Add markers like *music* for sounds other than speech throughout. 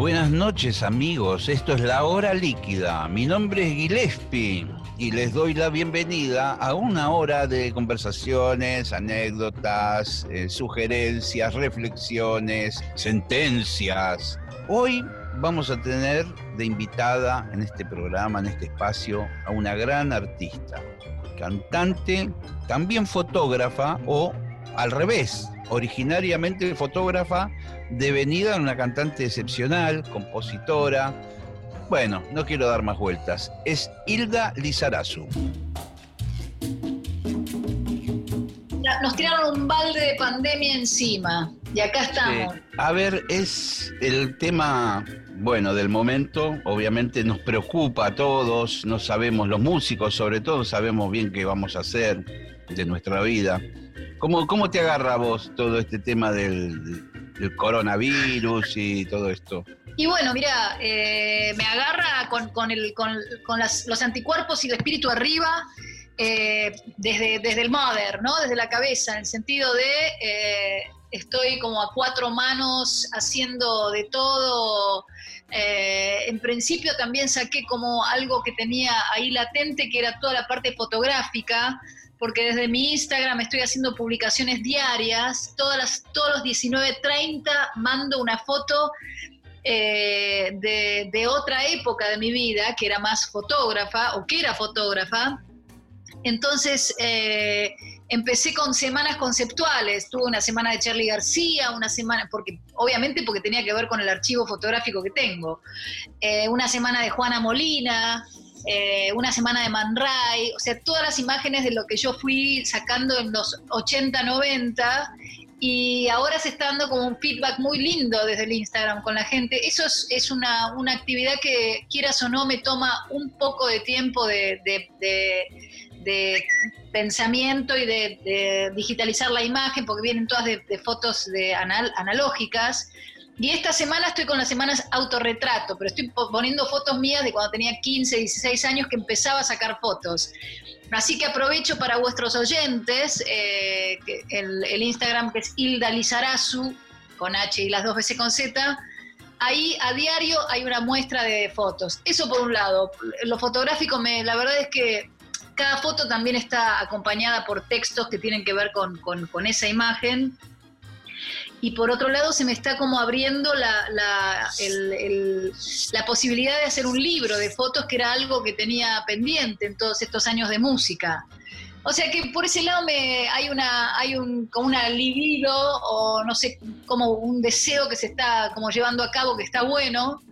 Buenas noches amigos, esto es La Hora Líquida. Mi nombre es Gillespie y les doy la bienvenida a una hora de conversaciones, anécdotas, eh, sugerencias, reflexiones, sentencias. Hoy vamos a tener de invitada en este programa, en este espacio, a una gran artista, cantante, también fotógrafa o al revés, originariamente fotógrafa, devenida en una cantante excepcional, compositora. Bueno, no quiero dar más vueltas. Es Hilda Lizarazu. Nos tiraron un balde de pandemia encima y acá estamos. A ver, es el tema, bueno, del momento. Obviamente nos preocupa a todos, no sabemos, los músicos sobre todo, sabemos bien qué vamos a hacer de nuestra vida. ¿Cómo, cómo te agarra a vos todo este tema del, coronavirus y todo esto? Y bueno, mira, eh, me agarra con, con, los anticuerpos y el espíritu arriba eh, desde, desde el mother, ¿no? Desde la cabeza, en el sentido de eh, estoy como a cuatro manos haciendo de todo. en principio también saqué como algo que tenía ahí latente, que era toda la parte fotográfica porque desde mi Instagram estoy haciendo publicaciones diarias, todas las, todos los 19.30 mando una foto eh, de, otra época de mi vida, que era más fotógrafa o que era fotógrafa. Entonces eh, empecé con semanas conceptuales, tuve una semana de Charlie García, una semana, porque obviamente porque tenía que ver con el archivo fotográfico que tengo, eh, una semana de Juana Molina, eh, una semana de Man Ray, o sea, todas las imágenes de lo que yo fui sacando en los 80, 90 y ahora se está dando como un feedback muy lindo desde el Instagram con la gente. Eso es, una, actividad que, quieras o no, me toma un poco de tiempo de, pensamiento y de, digitalizar la imagen, porque vienen todas de, fotos de analógicas. Y esta semana estoy con las semanas autorretrato, pero estoy poniendo fotos mías de cuando tenía 15, 16 años que empezaba a sacar fotos. Así que aprovecho para vuestros oyentes eh, el, Instagram que es Hilda Lizarazu, con H y las dos veces con Z. Ahí a diario hay una muestra de fotos. Eso por un lado. Lo fotográfico, me, la verdad es que cada foto también está acompañada por textos que tienen que ver con, con esa imagen y por otro lado se me está como abriendo la, la, la, posibilidad de hacer un libro de fotos que era algo que tenía pendiente en todos estos años de música. O sea que por ese lado me, hay una hay un como una libido o no sé como un deseo que se está como llevando a cabo que está bueno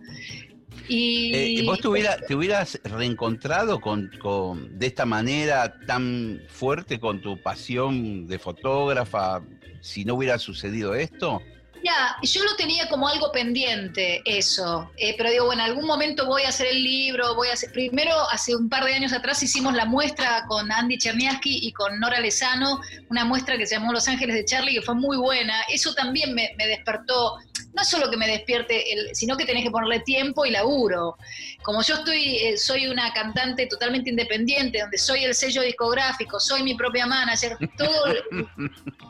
y, eh, ¿Vos te, te, hubieras reencontrado con, con, de esta manera tan fuerte con tu pasión de fotógrafa si no hubiera sucedido esto? Ya, yo lo tenía como algo pendiente, eso. Eh, pero digo, bueno, en algún momento voy a hacer el libro, voy a hacer. Primero, hace un par de años atrás hicimos la muestra con Andy Cherniaski y con Nora Lezano, una muestra que se llamó Los Ángeles de Charlie, que fue muy buena. Eso también me, despertó, no solo que me despierte, el, sino que tenés que ponerle tiempo y laburo. Como yo estoy, eh, soy una cantante totalmente independiente, donde soy el sello discográfico, soy mi propia manager, todo. *laughs*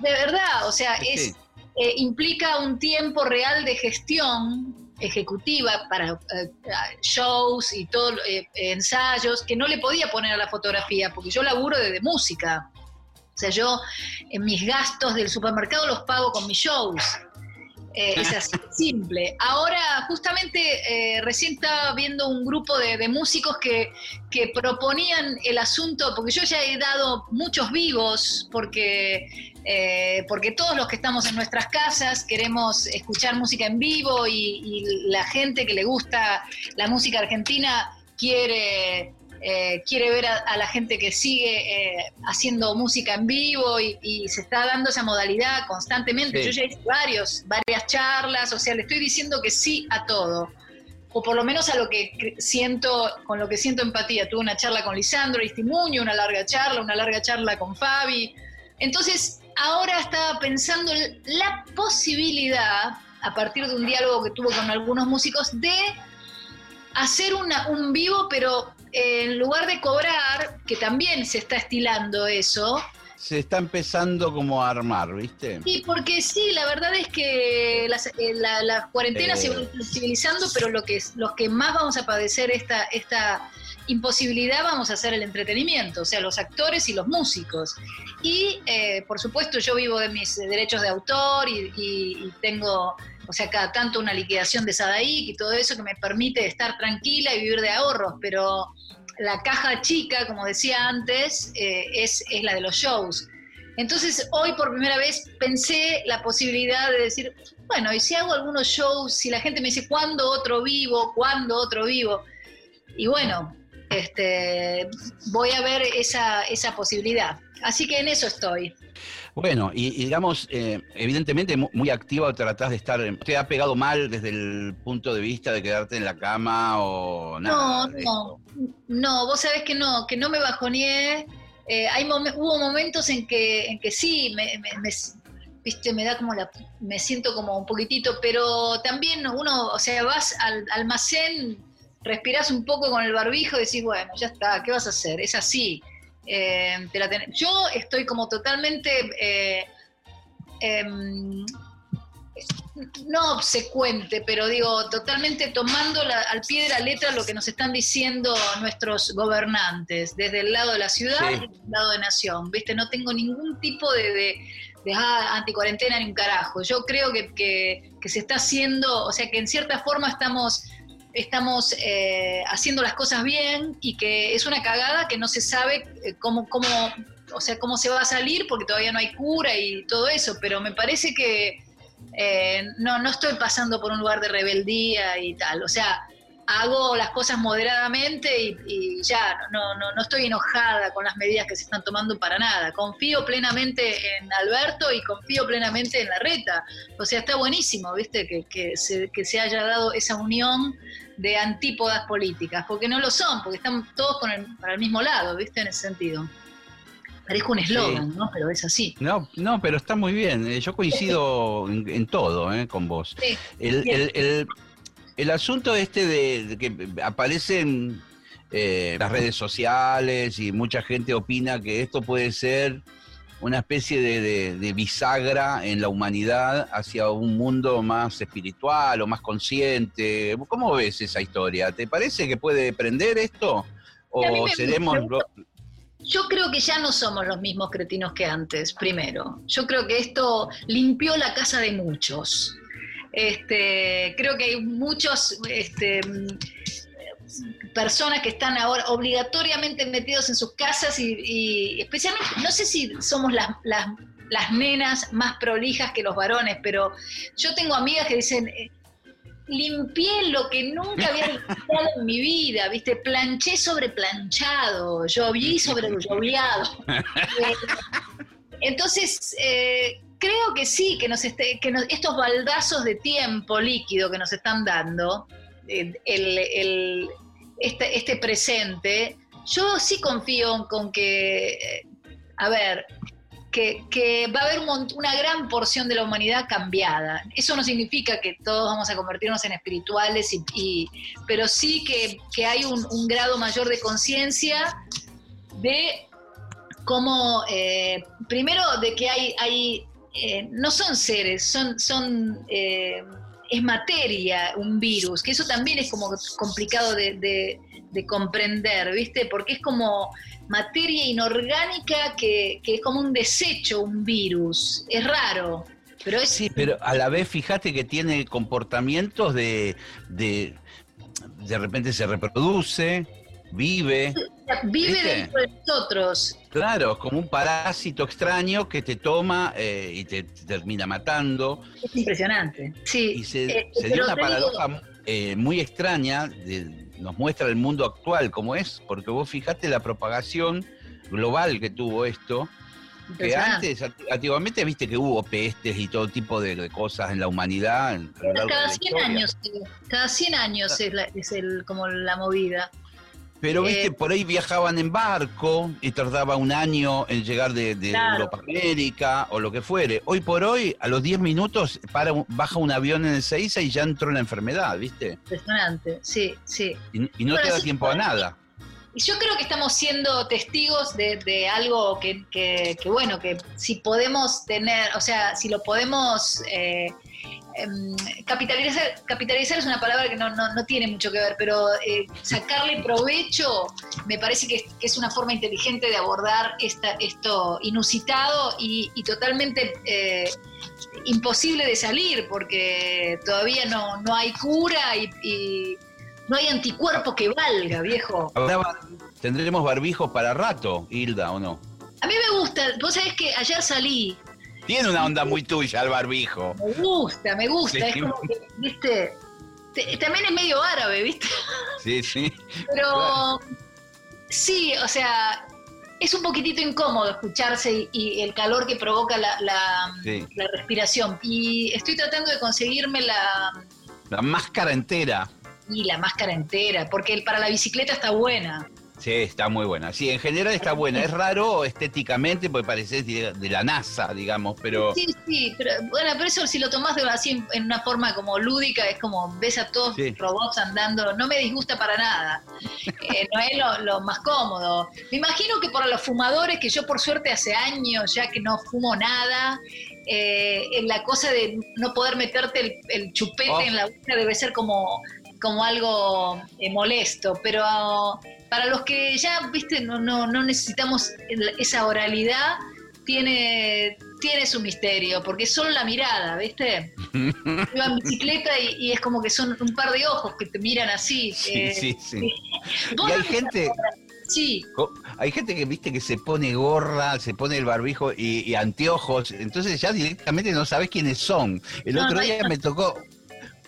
de verdad, o sea, es eh, implica un tiempo real de gestión ejecutiva para eh, shows y todos eh, ensayos que no le podía poner a la fotografía, porque yo laburo desde música. O sea, yo en mis gastos del supermercado los pago con mis shows. Eh, es así, simple. Ahora, justamente, eh, recién estaba viendo un grupo de, músicos que, que, proponían el asunto, porque yo ya he dado muchos vivos, porque, eh, porque todos los que estamos en nuestras casas queremos escuchar música en vivo y, y la gente que le gusta la música argentina quiere eh, quiere ver a, la gente que sigue eh, haciendo música en vivo y, se está dando esa modalidad constantemente. Yo ya hice varios, varias charlas, o sea, le estoy diciendo que sí a todo. O por lo menos a lo que siento, con lo que siento empatía. Tuve una charla con Lisandro Istimuño, una larga charla, una larga charla con Fabi. Entonces, ahora estaba pensando la posibilidad, a partir de un diálogo que tuvo con algunos músicos, de hacer un vivo, pero en lugar de cobrar, que también se está estilando eso. Se está empezando como a armar, ¿viste? Sí, porque sí, la verdad es que las, eh, la, cuarentena se va flexibilizando, pero lo que, los que más vamos a padecer esta, esta imposibilidad vamos a hacer el entretenimiento, o sea, los actores y los músicos. Y, eh, por supuesto, yo vivo de mis derechos de autor y, y tengo o sea, cada tanto una liquidación de Sadaik y todo eso que me permite estar tranquila y vivir de ahorros, pero la caja chica, como decía antes, eh, es, es la de los shows. Entonces, hoy por primera vez pensé la posibilidad de decir, bueno, y si hago algunos shows, si la gente me dice, ¿cuándo otro vivo? ¿Cuándo otro vivo? Y bueno, este, voy a ver esa, esa posibilidad. Así que en eso estoy. Bueno, y, digamos, eh, evidentemente muy activa tratás de estar. ¿Te ha pegado mal desde el punto de vista de quedarte en la cama o nada? No, no, no, vos sabés que no, que no me bajoneé. Eh, hay hubo momentos en que, en que sí, me, viste, me da como la, me siento como un poquitito, pero también uno, o sea, vas al almacén, respirás un poco con el barbijo y decís, bueno, ya está, ¿qué vas a hacer? Es así. Eh, yo estoy como totalmente, eh, em, no obsecuente, pero digo, totalmente tomando al pie de la letra lo que nos están diciendo nuestros gobernantes, desde el lado de la ciudad y desde el lado de nación. ¿Viste? No tengo ningún tipo de, de, de ah, anticuarentena ni un carajo. Yo creo que, que se está haciendo, o sea, que en cierta forma estamos estamos eh, haciendo las cosas bien y que es una cagada que no se sabe eh, cómo, cómo, o sea, cómo se va a salir porque todavía no hay cura y todo eso, pero me parece que eh, no, no estoy pasando por un lugar de rebeldía y tal, o sea, hago las cosas moderadamente y, ya, no, no, no, estoy enojada con las medidas que se están tomando para nada. Confío plenamente en Alberto y confío plenamente en la reta. O sea, está buenísimo, ¿viste? Que, que, se, que se haya dado esa unión de antípodas políticas, porque no lo son, porque están todos con el, para el mismo lado, ¿viste? En ese sentido. Parezco un eslogan, ¿no? Pero es así. No, no, pero está muy bien. Eh, yo coincido en, todo ¿eh? con vos. Sí, el, el el asunto este de, que aparecen eh, las redes sociales y mucha gente opina que esto puede ser una especie de, bisagra en la humanidad hacia un mundo más espiritual o más consciente. ¿Cómo ves esa historia? ¿Te parece que puede prender esto? ¿O seremos... Yo creo que ya no somos los mismos cretinos que antes, primero. Yo creo que esto limpió la casa de muchos. Este, creo que hay muchos este, personas que están ahora obligatoriamente metidos en sus casas y, especialmente, no sé si somos las, las, nenas más prolijas que los varones, pero yo tengo amigas que dicen, eh, limpié lo que nunca había *laughs* limpiado en mi vida, ¿viste? Planché sobre planchado, lloví *laughs* sobre lloviado. *laughs* Eh, entonces, eh, creo que sí, que, nos esté, que estos baldazos de tiempo líquido que nos están dando, eh, el, este, este, presente, yo sí confío con que, eh, a ver, que, va a haber una gran porción de la humanidad cambiada. Eso no significa que todos vamos a convertirnos en espirituales, y, pero sí que, hay un, grado mayor de conciencia de cómo, eh, primero, de que hay, hay eh, no son seres, son, son eh, es materia un virus, que eso también es como complicado de, comprender, ¿viste? Porque es como materia inorgánica que, es como un desecho, un virus. Es raro. Pero es... Sí, pero a la vez fíjate que tiene comportamientos de, de, de repente se reproduce, vive. Vive dentro de nosotros. Claro, como un parásito extraño que te toma eh, y te, termina matando. Es impresionante, sí. Y se, eh, dio una paradoja eh, muy extraña de, nos muestra el mundo actual como es, porque vos fijate la propagación global que tuvo esto, que antes, antiguamente viste que hubo pestes y todo tipo de, cosas en la humanidad. cada, 100 años, cada 100 años es, es el, como la movida. Pero viste, eh, por ahí viajaban en barco y tardaba un año en llegar de, Europa a América o lo que fuere. Hoy por hoy, a los 10 minutos, para, baja un avión en el Seiza y ya entró la enfermedad, ¿viste? Impresionante, sí, sí. Y, no te da tiempo a nada. Y yo creo que estamos siendo testigos de, algo que, que, bueno, que si podemos tener, o sea, si lo podemos... Eh, capitalizar, capitalizar es una palabra que no, tiene mucho que ver, pero eh, sacarle provecho me parece que es, una forma inteligente de abordar esta, esto inusitado y, totalmente eh, imposible de salir, porque todavía no, no hay cura y, no hay anticuerpo que valga, viejo. tendremos barbijos para rato, Hilda, ¿o no? A mí me gusta, vos sabés que ayer salí tiene una onda muy tuya el barbijo. Me gusta, me gusta. Es como que, viste, también es medio árabe, ¿viste? Sí, sí. Pero sí, o sea, es un poquitito incómodo escucharse y, el calor que provoca la, la, respiración. Y estoy tratando de conseguirme la... La máscara entera. Y la máscara entera, porque para la bicicleta está buena. Sí, está muy buena. Sí, en general está buena. Es raro estéticamente porque parece de, la NASA, digamos, pero... Sí, sí, pero bueno, pero eso si lo tomás de, así en, una forma como lúdica, es como ves a todos los robots andando, no me disgusta para nada. Eh, no es lo, más cómodo. Me imagino que para los fumadores, que yo por suerte hace años ya que no fumo nada, eh, la cosa de no poder meterte el, chupete oh. en la boca debe ser como, como algo eh, molesto, pero para los que ya, viste, no, no, no necesitamos esa oralidad, tiene, tiene su misterio, porque es solo la mirada, ¿viste? *laughs* Iba en bicicleta y, es como que son un par de ojos que te miran así. Sí, eh, sí, sí. y hay gente... Sí. Hay gente que viste que se pone gorra, se pone el barbijo y, anteojos, entonces ya directamente no sabes quiénes son. El otro día me tocó,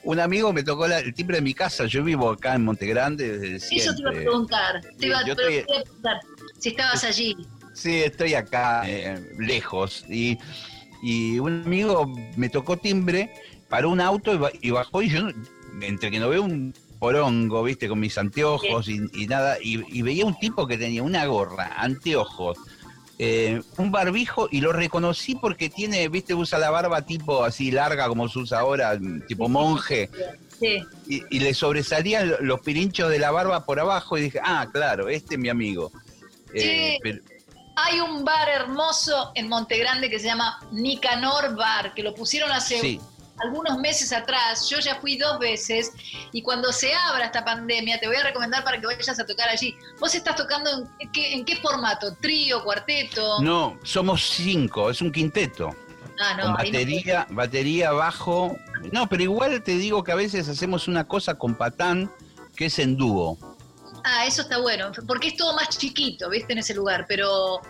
un amigo me tocó el timbre de mi casa. Yo vivo acá en Montegrande desde siempre. Eso te iba a preguntar. Te iba, a preguntar si estabas allí. Sí, estoy acá, eh, lejos. Y, un amigo me tocó timbre, paró un auto y, bajó y yo, entre que no veo un porongo, viste, con mis anteojos y, nada, y, veía un tipo que tenía una gorra, anteojos, eh, un barbijo y lo reconocí porque tiene, viste, usa la barba tipo así larga como se usa ahora, tipo monje. Sí. Y, le sobresalían los pirinchos de la barba por abajo y dije, ah, claro, este es mi amigo. Eh, Hay un bar hermoso en Montegrande que se llama Nicanor Bar, que lo pusieron hace algunos meses atrás, yo ya fui dos veces y cuando se abra esta pandemia te voy a recomendar para que vayas a tocar allí. ¿Vos estás tocando en qué, formato? ¿Trío, cuarteto? No, somos cinco, es un quinteto. Ah, no, con batería, batería, bajo. No, pero igual te digo que a veces hacemos una cosa con patán que es en dúo. Ah, eso está bueno, porque es todo más chiquito, ¿viste? En ese lugar, pero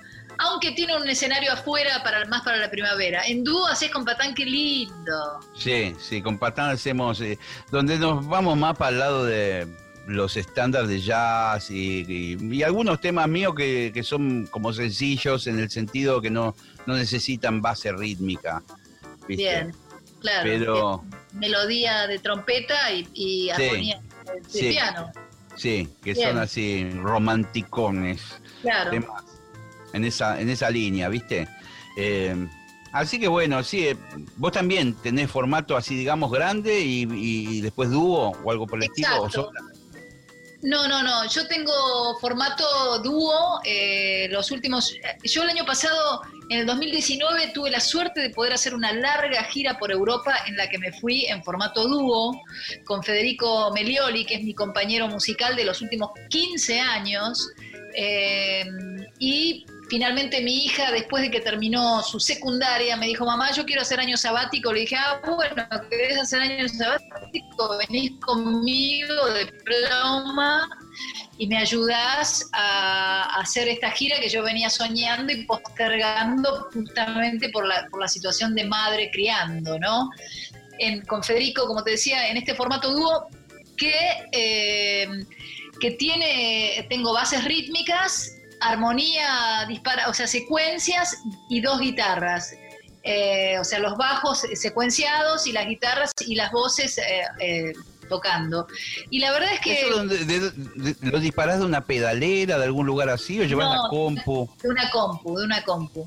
aunque tiene un escenario afuera para más para la primavera. En dúo haces con Patán, qué lindo. Sí, sí, con Patán hacemos, eh, donde nos vamos más para el lado de los estándares de jazz y, algunos temas míos que, son como sencillos en el sentido que no, no necesitan base rítmica. Bien, claro. Pero... Melodía de trompeta y, armonía de piano. Sí, que son así romanticones. Claro en esa, en esa línea, ¿viste? Eh, así que bueno, sí, eh, vos también tenés formato así, digamos, grande y, después dúo o algo por el estilo. No, no, no. Yo tengo formato dúo. Eh, los últimos. Yo el año pasado, en el 2019, tuve la suerte de poder hacer una larga gira por Europa en la que me fui en formato dúo con Federico Melioli, que es mi compañero musical de los últimos 15 años. y Finalmente mi hija, después de que terminó su secundaria, me dijo, mamá, yo quiero hacer año sabático. Le dije, ah, bueno, ¿querés hacer año sabático? Venís conmigo de ploma y me ayudás a hacer esta gira que yo venía soñando y postergando justamente por la, por la situación de madre criando, ¿no? En, con Federico, como te decía, en este formato dúo que, eh, que tiene, tengo bases rítmicas, armonía dispara, o sea, secuencias y dos guitarras. Eh, o sea, los bajos secuenciados y las guitarras y las voces eh, tocando. Y la verdad es que... ¿Lo disparás de una pedalera, de algún lugar así, o llevas la compu? De una compu, de una compu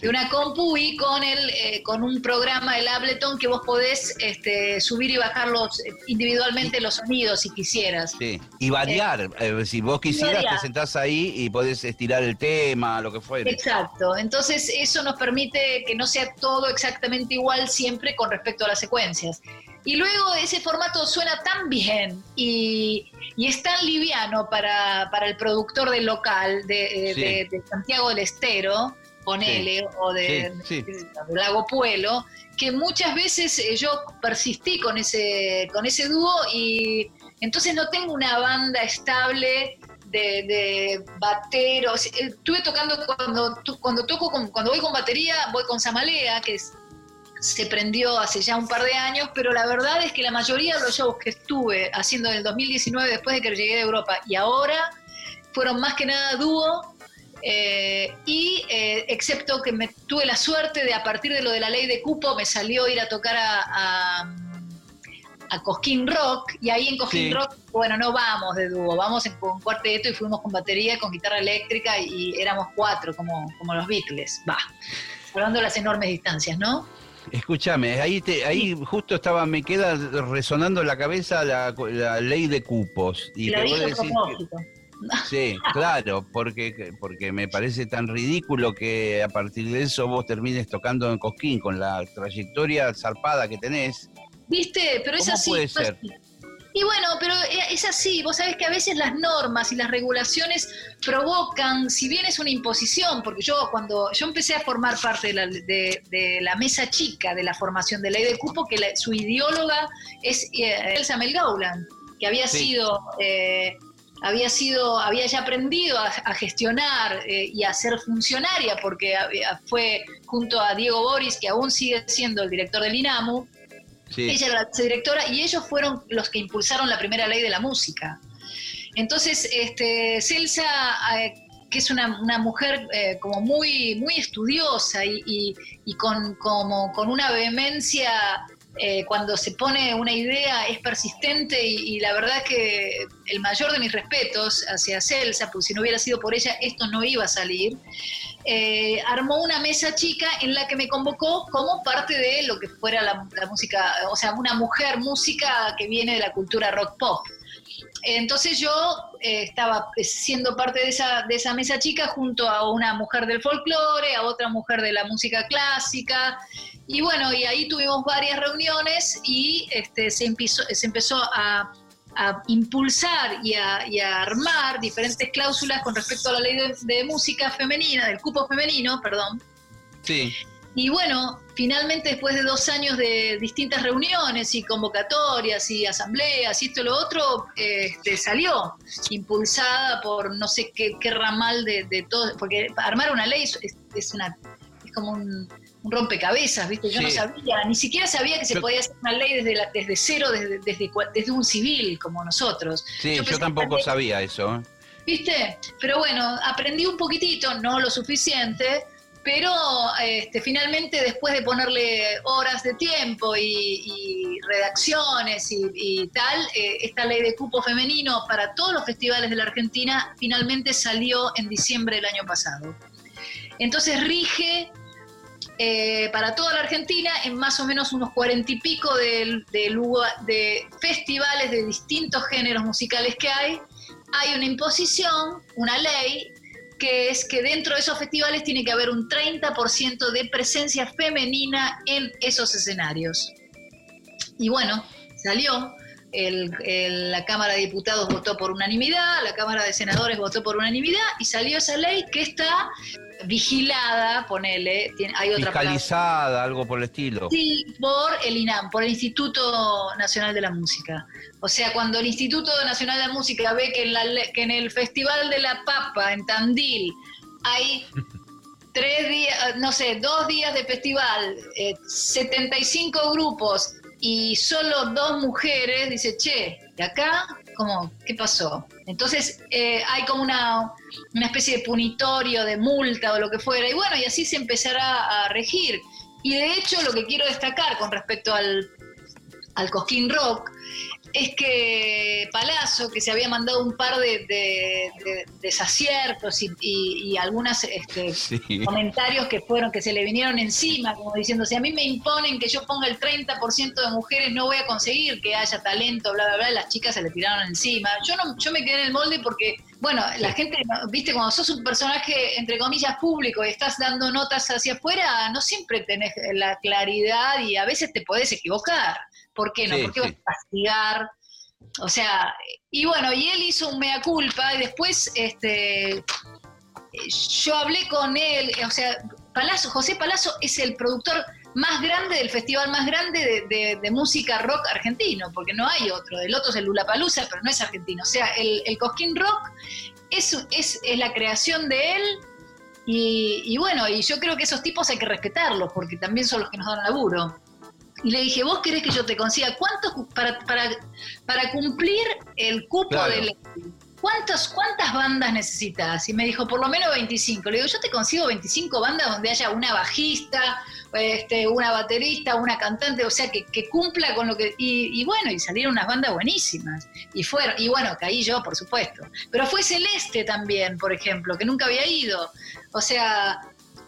de una compu y con el eh, con un programa el Ableton que vos podés este, subir y bajar los, individualmente los sonidos si quisieras. Sí. Y variar, eh, si vos quisieras te sentás ahí y podés estirar el tema, lo que fuera. Exacto. Entonces eso nos permite que no sea todo exactamente igual siempre con respecto a las secuencias. Y luego ese formato suena tan bien y, es tan liviano para, el productor del local de, eh, de Santiago del Estero, ponele, o de, Lago Puelo, que muchas veces eh, yo persistí con ese, con ese dúo y entonces no tengo una banda estable de, bateros. Eh, estuve tocando cuando, cuando toco cuando voy con batería, voy con Samalea, que se prendió hace ya un par de años, pero la verdad es que la mayoría de los shows que estuve haciendo en el 2019 después de que llegué de Europa y ahora fueron más que nada dúo eh, y eh, excepto que me tuve la suerte de a partir de lo de la ley de cupo me salió ir a tocar a, a, Cosquín Rock y ahí en Cosquín Rock, bueno, no vamos de dúo, vamos en, con cuarteto y fuimos con batería, con guitarra eléctrica y, éramos cuatro como, como los Beatles, va, hablando de las enormes distancias, ¿no? Escúchame, ahí te, ahí justo estaba, me queda resonando en la cabeza la, ley de cupos. Y, te voy a decir Sí, claro, porque, porque me parece tan ridículo que a partir de eso vos termines tocando en Cosquín con la trayectoria zarpada que tenés. ¿Viste? Pero es así. puede ser? Y bueno, pero es así, vos sabés que a veces las normas y las regulaciones provocan, si bien es una imposición, porque yo cuando yo empecé a formar parte de la, de, la mesa chica de la formación de ley de cupo, que su ideóloga es eh, Elsa Melgauland, que había sido eh, había sido, había ya aprendido a, gestionar eh, y a ser funcionaria, porque fue junto a Diego Boris, que aún sigue siendo el director del INAMU, ella era la directora y ellos fueron los que impulsaron la primera ley de la música. Entonces, este, Celsa, eh, que es una, mujer eh, como muy, muy estudiosa y, con, como, con una vehemencia eh, cuando se pone una idea es persistente y, la verdad que el mayor de mis respetos hacia Celsa, porque si no hubiera sido por ella esto no iba a salir, eh, armó una mesa chica en la que me convocó como parte de lo que fuera la, música, o sea, una mujer música que viene de la cultura rock pop. Entonces yo eh, estaba siendo parte de esa, de esa mesa chica junto a una mujer del folclore, a otra mujer de la música clásica, y bueno, y ahí tuvimos varias reuniones y este, se, empezó, se empezó a, impulsar y a, armar diferentes cláusulas con respecto a la ley de, música femenina, del cupo femenino, perdón. Sí. Y bueno, finalmente después de dos años de distintas reuniones y convocatorias y asambleas y esto y lo otro, este, salió impulsada por no sé qué, ramal de, de todo, porque armar una ley es, una, es como un, un rompecabezas, ¿viste? Yo no sabía, ni siquiera sabía que se podía hacer una ley desde, desde cero, desde, desde, un civil como nosotros. Sí, yo, tampoco sabía eso. ¿eh? ¿Viste? Pero bueno, aprendí un poquitito, no lo suficiente, pero este, finalmente después de ponerle horas de tiempo y, redacciones y, tal, eh, esta ley de cupo femenino para todos los festivales de la Argentina finalmente salió en diciembre del año pasado. Entonces rige eh, para toda la Argentina en más o menos unos cuarenta y pico de, de, festivales de distintos géneros musicales que hay, hay una imposición, una ley, que es que dentro de esos festivales tiene que haber un 30% de presencia femenina en esos escenarios. Y bueno, salió. la Cámara de Diputados votó por unanimidad, la Cámara de Senadores votó por unanimidad y salió esa ley que está vigilada, ponele, hay otra Fiscalizada, algo por el estilo. Sí, por el INAM, por el Instituto Nacional de la Música. O sea, cuando el Instituto Nacional de la Música ve que en, la, que en el Festival de la Papa, en Tandil, hay *laughs* tres días, no sé, dos días de festival, 75 eh, grupos y solo dos mujeres, dice, che, ¿y acá? ¿Cómo? ¿Qué pasó? Entonces eh, hay como una, una especie de punitorio, de multa o lo que fuera, y bueno, y así se empezará a regir. Y de hecho lo que quiero destacar con respecto al, al Cosquín Rock es que Palazzo, que se había mandado un par de, desaciertos y, algunos este, comentarios que fueron, que se le vinieron encima, como diciendo, si a mí me imponen que yo ponga el 30% de mujeres, no voy a conseguir que haya talento, bla, bla, bla, y las chicas se le tiraron encima. Yo, no, yo me quedé en el molde porque, bueno, la gente, viste, cuando sos un personaje, entre comillas, público y estás dando notas hacia afuera, no siempre tenés la claridad y a veces te podés equivocar. ¿Por qué no? ¿Por qué vas a castigar? O sea, y bueno, y él hizo un mea culpa y después este, yo hablé con él, o sea, Palazzo, José Palazzo es el productor más grande del festival más grande de, música rock argentino, porque no hay otro. El otro es el Lula Palusa, pero no es argentino. O sea, el, el Cosquín Rock es, es, es, la creación de él. Y, y, bueno, y yo creo que esos tipos hay que respetarlos, porque también son los que nos dan laburo. Y le dije, ¿vos querés que yo te consiga cuántos para, para, para cumplir el cupo de la, ¿cuántas bandas necesitas? Y me dijo, por lo menos 25. Le digo, yo te consigo 25 bandas donde haya una bajista, este, una baterista, una cantante, o sea, que, cumpla con lo que... Y, y, bueno, y salieron unas bandas buenísimas. Y fueron, y bueno, caí yo, por supuesto. Pero fue Celeste también, por ejemplo, que nunca había ido. O sea,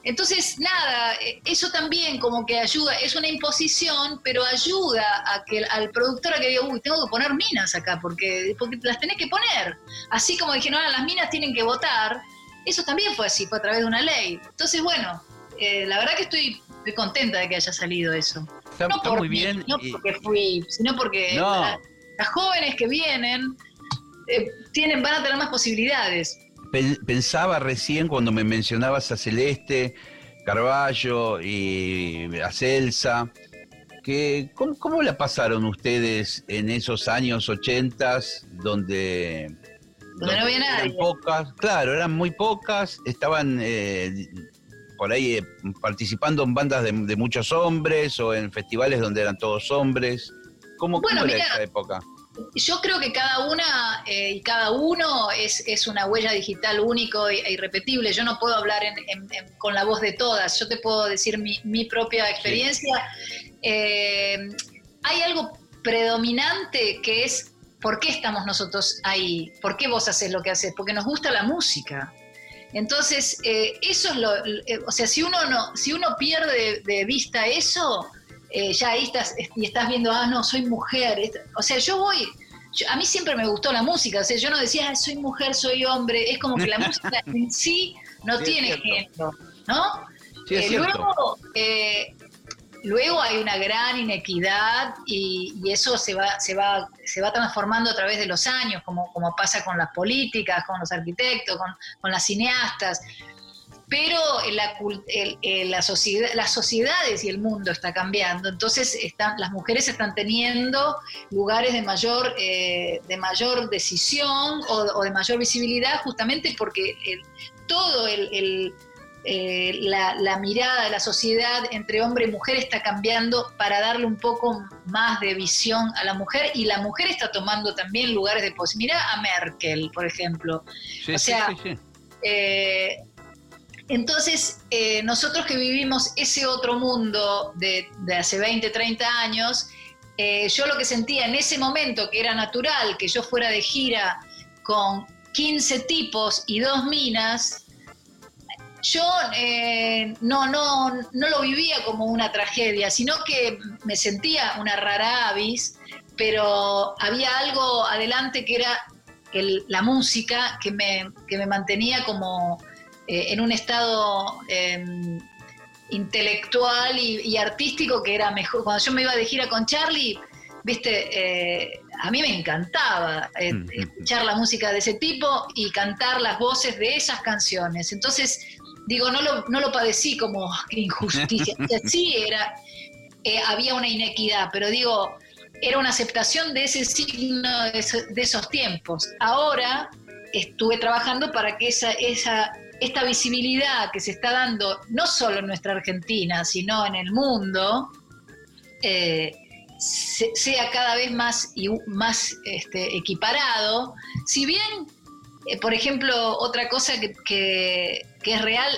entonces, nada, eh, eso también como que ayuda, es una imposición, pero ayuda a que al productor a que diga, uy, tengo que poner minas acá, porque, porque las tenés que poner. Así como dijeron, ahora las minas tienen que votar, eso también fue así, fue a través de una ley. Entonces, bueno, eh, la verdad que estoy, contenta de que haya salido eso. no por muy bien. No porque fui, sino porque las jóvenes que vienen eh, tienen, van a tener más posibilidades pensaba recién cuando me mencionabas a Celeste, Carballo y a Celsa, que, ¿cómo, la pasaron ustedes en esos años 80 donde... Donde, no había nadie. pocas, claro, eran muy pocas, estaban eh, por ahí eh, participando en bandas de, muchos hombres o en festivales donde eran todos hombres. ¿Cómo, bueno, era esa época? Yo creo que cada una eh, y cada uno es, una huella digital único e, irrepetible. Yo no puedo hablar con la voz de todas. Yo te puedo decir mi, propia experiencia. Eh, hay algo predominante que es por qué estamos nosotros ahí, por qué vos haces lo que haces, porque nos gusta la música. Entonces, eh, eso es lo, o sea, si uno no, si uno pierde de vista eso, eh, ya ahí estás y estás viendo, ah, no, soy mujer. O sea, yo voy, a mí siempre me gustó la música, o sea, yo no decía, ah, soy mujer, soy hombre, es como que la *laughs* música en sí no tiene género, ¿no? Eh, luego, eh, luego hay una gran inequidad y, eso se va, se, va, se va transformando a través de los años, como, como pasa con las políticas, con los arquitectos, con, con las cineastas pero la, la sociedad, las sociedades y el mundo está cambiando, entonces están, las mujeres están teniendo lugares de mayor, eh, de mayor decisión o, de mayor visibilidad justamente porque todo el, eh, la, mirada de la sociedad entre hombre y mujer está cambiando para darle un poco más de visión a la mujer y la mujer está tomando también lugares de posibilidad. Mira a Merkel, por ejemplo. o sea, eh, entonces, eh, nosotros que vivimos ese otro mundo de, hace 20, 30 años, eh, yo lo que sentía en ese momento, que era natural que yo fuera de gira con 15 tipos y dos minas, yo eh, no, no, no lo vivía como una tragedia, sino que me sentía una rara avis, pero había algo adelante que era la música que me, que me mantenía como eh, en un estado em, intelectual y, artístico que era mejor. Cuando yo me iba de gira con Charlie, viste, eh, a mí me encantaba eh, escuchar la música de ese tipo y cantar las voces de esas canciones. Entonces, digo, no lo, no lo padecí como *laughs* injusticia. *laughs* sí, era, había una inequidad, pero digo, era una aceptación de ese signo de, esos tiempos. Ahora estuve trabajando para que esa, esa esta visibilidad que se está dando no solo en nuestra Argentina, sino en el mundo, eh, sea cada vez más, y, más este, equiparado, si bien, eh, por ejemplo, otra cosa que, es real,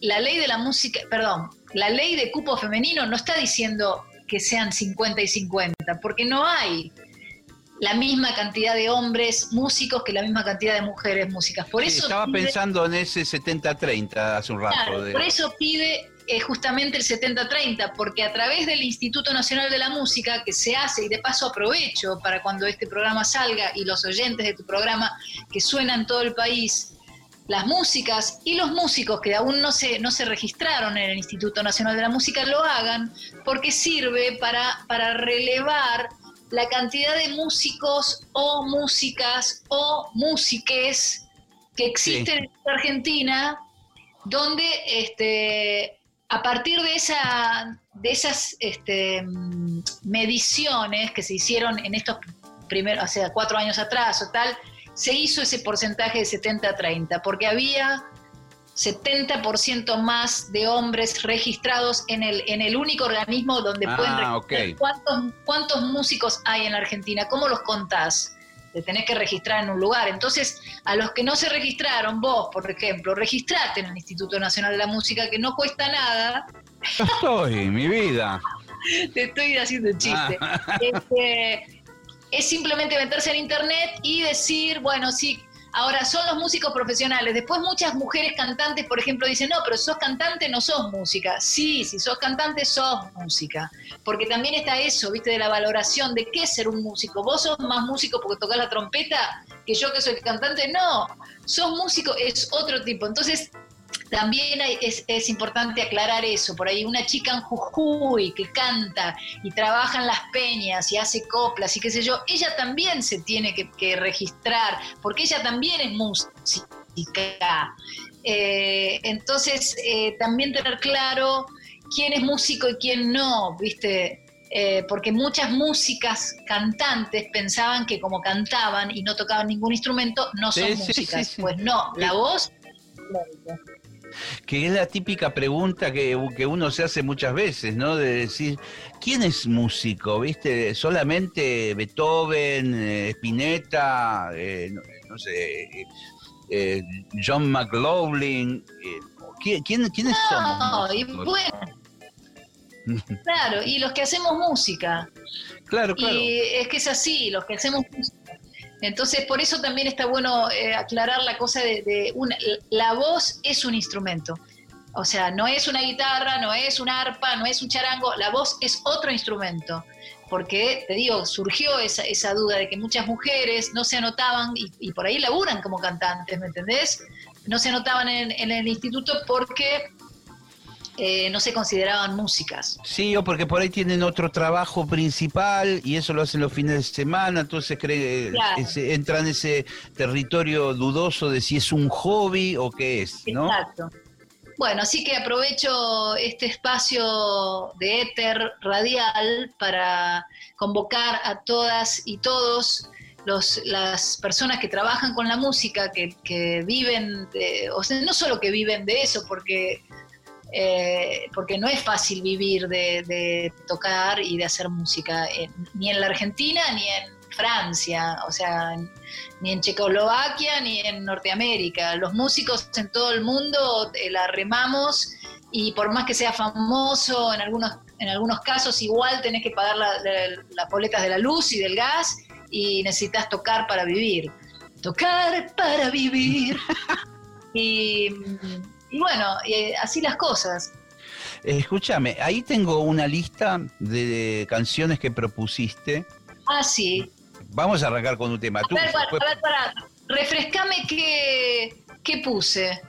la ley de la música, perdón, la ley de cupo femenino no está diciendo que sean 50 y 50, porque no hay la misma cantidad de hombres músicos que la misma cantidad de mujeres músicas. Por eso estaba pensando en ese 70-30 hace un rato. Por eso pide eh, justamente el 70-30, porque a través del Instituto Nacional de la Música, que se hace, y de paso aprovecho para cuando este programa salga y los oyentes de tu programa que suenan en todo el país, las músicas y los músicos que aún no se, no se registraron en el Instituto Nacional de la Música lo hagan, porque sirve para, para relevar la cantidad de músicos o músicas o músiques que existen en Argentina, donde este, a partir de, esa, de esas este, mediciones que se hicieron en estos primeros, o sea, cuatro años atrás o tal, se hizo ese porcentaje de 70-30, porque había 70% más de hombres registrados en el, en el único organismo donde pueden ah, registrar. ¿Cuántos, ¿Cuántos músicos hay en la Argentina? ¿Cómo los contás? Te tenés que registrar en un lugar. Entonces, a los que no se registraron, vos, por ejemplo, registrate en el Instituto Nacional de la Música, que no cuesta nada. Estoy, mi vida. Te estoy haciendo un chiste. Ah. Este, es simplemente meterse en internet y decir, bueno, sí, Ahora, son los músicos profesionales. Después muchas mujeres cantantes, por ejemplo, dicen, no, pero si sos cantante no sos música. Sí, si sos cantante sos música. Porque también está eso, viste, de la valoración de qué es ser un músico. Vos sos más músico porque tocas la trompeta que yo que soy cantante. No, sos músico, es otro tipo. Entonces, también es, importante aclarar eso. Por ahí una chica en Jujuy que canta y trabaja en las peñas y hace coplas y qué sé yo, ella también se tiene que, registrar porque ella también es música. Eh, entonces, eh, también tener claro quién es músico y quién no, ¿viste? Eh, porque muchas músicas cantantes pensaban que como cantaban y no tocaban ningún instrumento, no son músicas. pues no, la voz que es la típica pregunta que, uno se hace muchas veces, ¿no? De decir, ¿quién es músico? ¿Viste? Solamente Beethoven, eh, Spinetta, eh, no, sé, eh, John McLaughlin. ¿quién, ¿Quiénes no, Y bueno, *laughs* claro, y los que hacemos música. Claro, claro. Y es que es así, los que hacemos música entonces, por eso también está bueno eh, aclarar la cosa de, una, la voz es un instrumento. O sea, no es una guitarra, no es un arpa, no es un charango, la voz es otro instrumento. Porque, te digo, surgió esa, esa duda de que muchas mujeres no se anotaban y, por ahí laburan como cantantes, ¿me entendés? No se anotaban en, en el instituto porque eh, no se consideraban músicas. Sí, o porque por ahí tienen otro trabajo principal y eso lo hacen los fines de semana, entonces cree, entra en ese territorio dudoso de si es un hobby o qué es, ¿no? Exacto. Bueno, así que aprovecho este espacio de éter radial para convocar a todas y todos los, las personas que trabajan con la música, que, viven, o sea, no solo que viven de eso, porque eh, porque no es fácil vivir de, tocar y de hacer música, eh, ni en la Argentina ni en Francia, o sea, ni en Checoslovaquia ni en Norteamérica. Los músicos en todo el mundo eh, la remamos y por más que sea famoso, en algunos, en algunos casos igual tenés que pagar las boletas de la luz y del gas y necesitas tocar para vivir. Tocar para vivir. *laughs* y y bueno, así las cosas. Escúchame, ahí tengo una lista de canciones que propusiste. Ah, sí. Vamos a arrancar con un tema. A ver, a ver, para, refrescame qué, qué puse.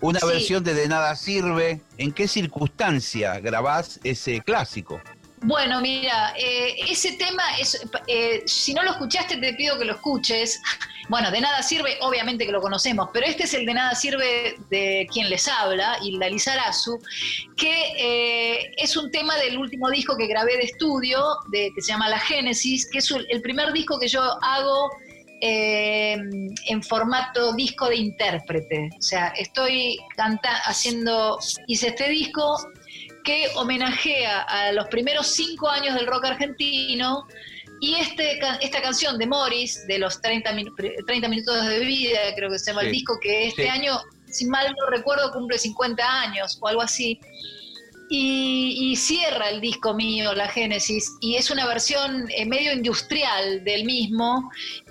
Una versión de De Nada Sirve. ¿En qué circunstancia grabás ese clásico? Bueno, mira, eh, ese tema, es, eh, si no lo escuchaste, te pido que lo escuches. *laughs* Bueno, de nada sirve, obviamente que lo conocemos, pero este es el de nada sirve de quien les habla, Hilda Lizarazu, que eh, es un tema del último disco que grabé de estudio, de, que se llama La Génesis, que es el primer disco que yo hago en formato disco de intérprete. O sea, estoy haciendo, hice este disco que homenajea a los primeros cinco años del rock argentino y este, esta canción de Morris, de los 30, 30 minutos de vida, creo que se llama el disco, que este año, si mal no recuerdo, cumple 50 años o algo así. Y, cierra el disco mío, La Génesis, y es una versión eh, medio industrial del mismo,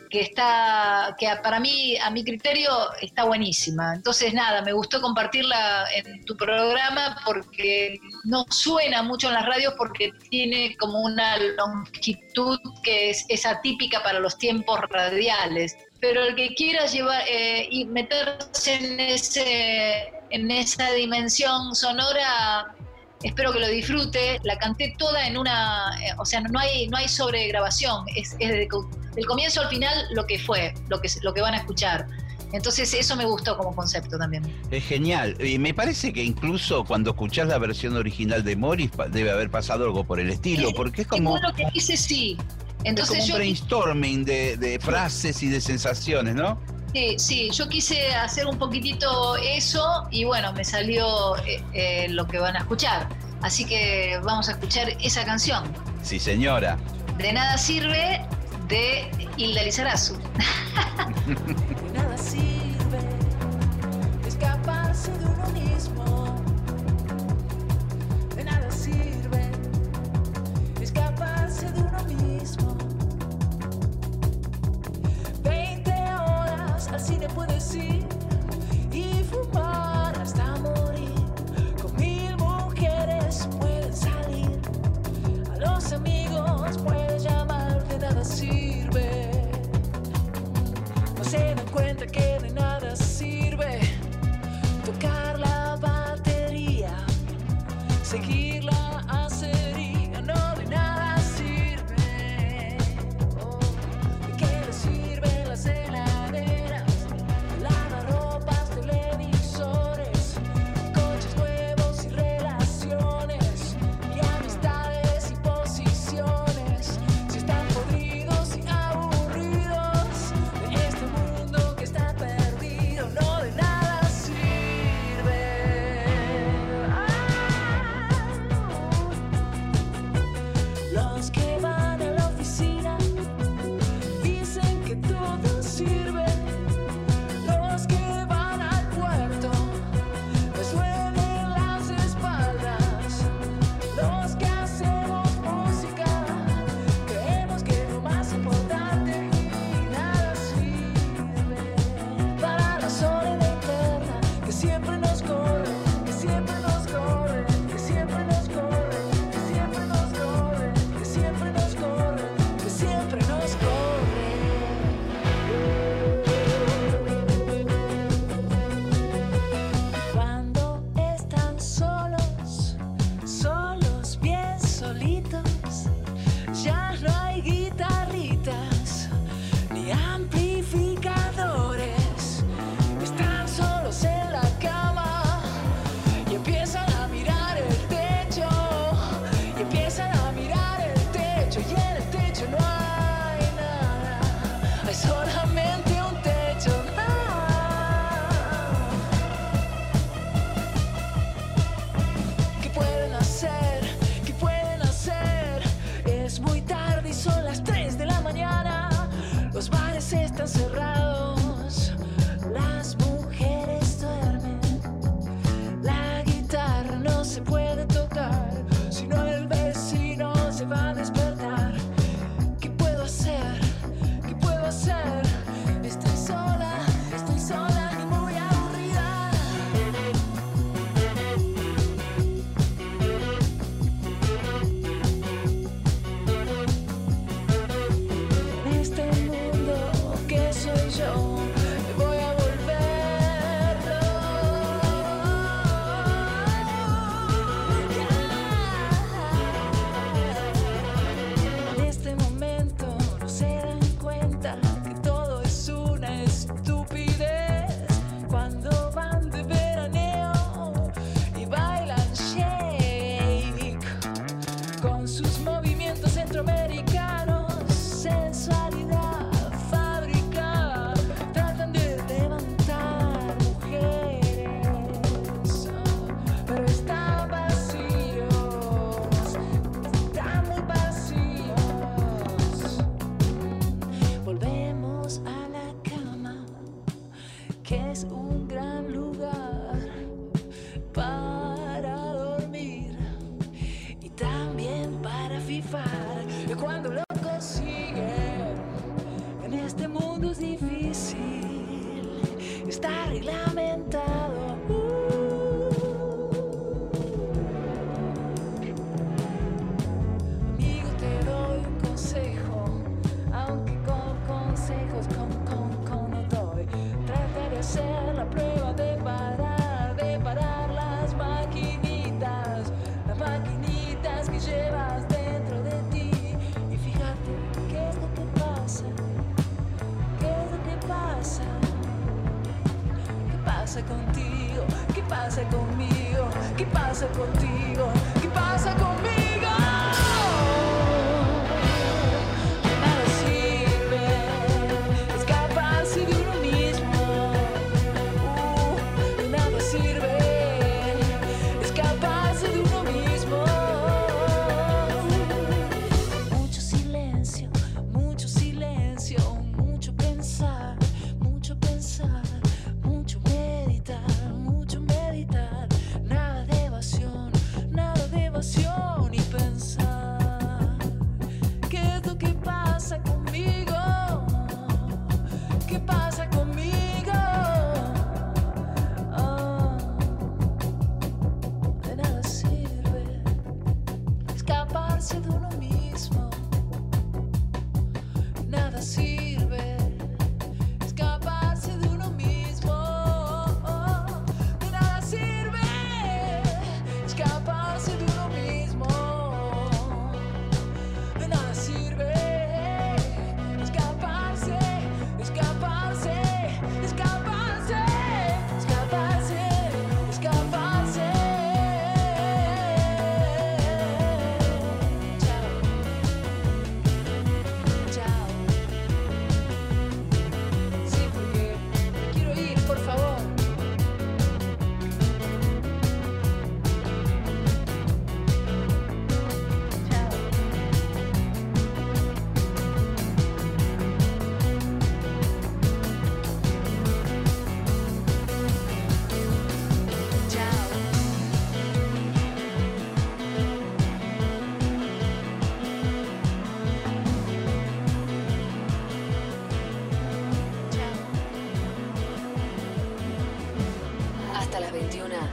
que está, que para mí, a mi criterio, está buenísima. Entonces, nada, me gustó compartirla en tu programa porque no suena mucho en las radios porque tiene como una longitud que es, atípica para los tiempos radiales. Pero el que quiera llevar eh, y meterse en ese en esa dimensión sonora espero que lo disfrute. La canté toda en una, eh, o sea, no hay, no hay sobregrabación, es, es del comienzo al final lo que fue, lo que, lo que van a escuchar. Entonces eso me gustó como concepto también. Es genial. Y me parece que incluso cuando escuchás la versión original de Morris debe haber pasado algo por el estilo, porque es como... lo que dice sí. Entonces es como un brainstorming de, de frases y de sensaciones, ¿no? Sí, sí, yo quise hacer un poquitito eso y bueno, me salió eh, eh, lo que van a escuchar. Así que vamos a escuchar esa canción. Sí, señora. De nada sirve de Hilda Lizarazu. *laughs* nada sirve escaparse de uno mismo. De nada sirve escaparse de uno mismo. al cine puedes ir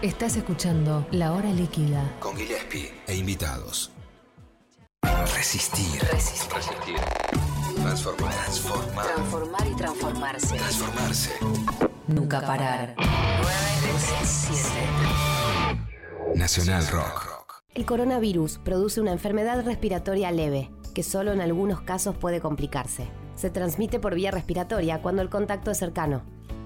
Estás escuchando La Hora Líquida. Con Gillespie e invitados. Resistir. Resistir. Transformar. Transformar. Transformar y transformarse. Transformarse. Nunca parar. 937. Nacional Rock. El coronavirus produce una enfermedad respiratoria leve, que solo en algunos casos puede complicarse. Se transmite por vía respiratoria cuando el contacto es cercano.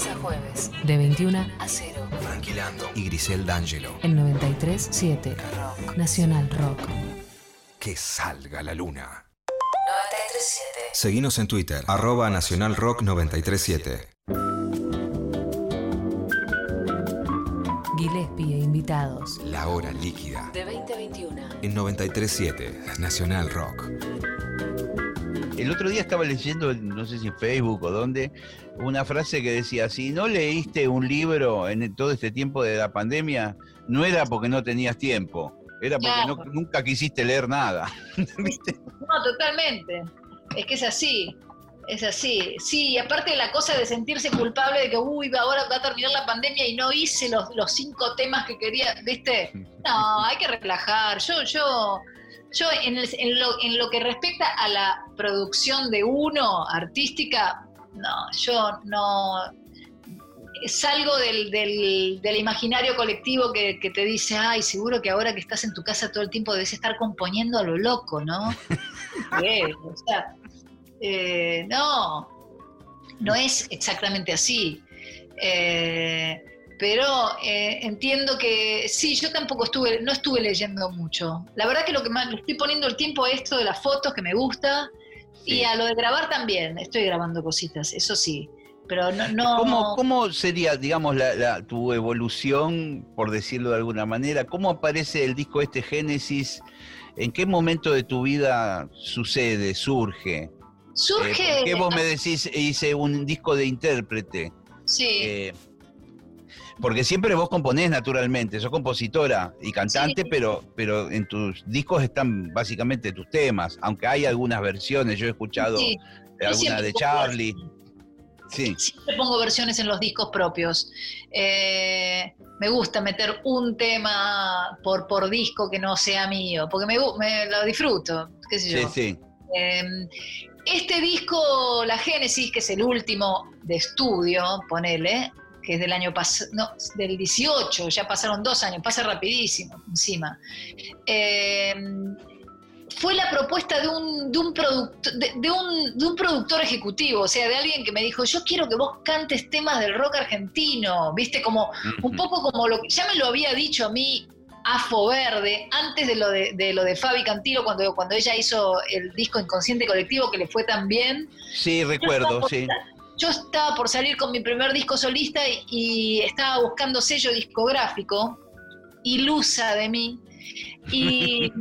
Lunes a jueves, de 21 a 0. Tranquilando y Grisel D'Angelo. En 93.7. Nacional Rock. Que salga la luna. 93.7. Seguinos en Twitter, arroba Nacional Rock 937. Gillespie e invitados. La hora líquida. De 20 a 21. En 937, Nacional Rock. El otro día estaba leyendo, no sé si en Facebook o dónde, una frase que decía, si no leíste un libro en todo este tiempo de la pandemia, no era porque no tenías tiempo, era porque no- nunca quisiste leer nada. *laughs* ¿Viste? No, totalmente. Es que es así. Es así. Sí, y aparte la cosa de sentirse culpable de que, uy, ahora va a terminar la pandemia y no hice los, los cinco temas que quería, ¿viste? *laughs* No, hay que relajar. Yo, yo, yo en, el- en lo, en lo que respecta a la producción de uno artística, no, yo no salgo del, del, del imaginario colectivo que, que te dice, ay, seguro que ahora que estás en tu casa todo el tiempo debes estar componiendo a lo loco, ¿no? Bien, *laughs* o sea, eh, no, no es exactamente así. Eh, pero eh, entiendo que sí, yo tampoco estuve, no estuve leyendo mucho. La verdad que lo que más le estoy poniendo el tiempo a esto de las fotos que me gusta y a lo de grabar también. Estoy grabando cositas, eso sí. Pero no, no ¿Cómo, cómo sería, digamos, la, la- tu evolución, por decirlo de alguna manera? ¿Cómo aparece el disco este Génesis? ¿En qué momento de tu vida sucede, surge? surge. Eh, ¿Por qué vos me decís, hice un disco de intérprete? sí, Eh, porque siempre vos componés naturalmente, sos compositora y cantante, Sí. pero, pero en tus discos están básicamente tus temas, aunque hay algunas versiones, yo he escuchado sí. alguna de Charlie. Sí, Siempre pongo versiones en los discos propios. Eh, me gusta meter un tema por, por disco que no sea mío, porque me, lo disfruto, qué sé sí, yo. sí. Eh, este disco, La Génesis, que es el último de estudio, ponele, que es del año pasado, no, del 18, ya pasaron dos años, pasa rapidísimo encima. Eh, fue la propuesta de un, de, un product- de, de un, de un productor ejecutivo, o sea, de alguien que me dijo, yo quiero que vos cantes temas del rock argentino, viste, como un poco como lo que ya me lo había dicho a mí Afo Verde, antes de lo de, de lo de Fabi Cantilo, cuando, cuando ella hizo el disco Inconsciente Colectivo, que le fue tan bien. Sí, recuerdo, sí. Yo estaba por salir con mi primer disco solista y, y estaba buscando sello discográfico, ilusa de mí. Y,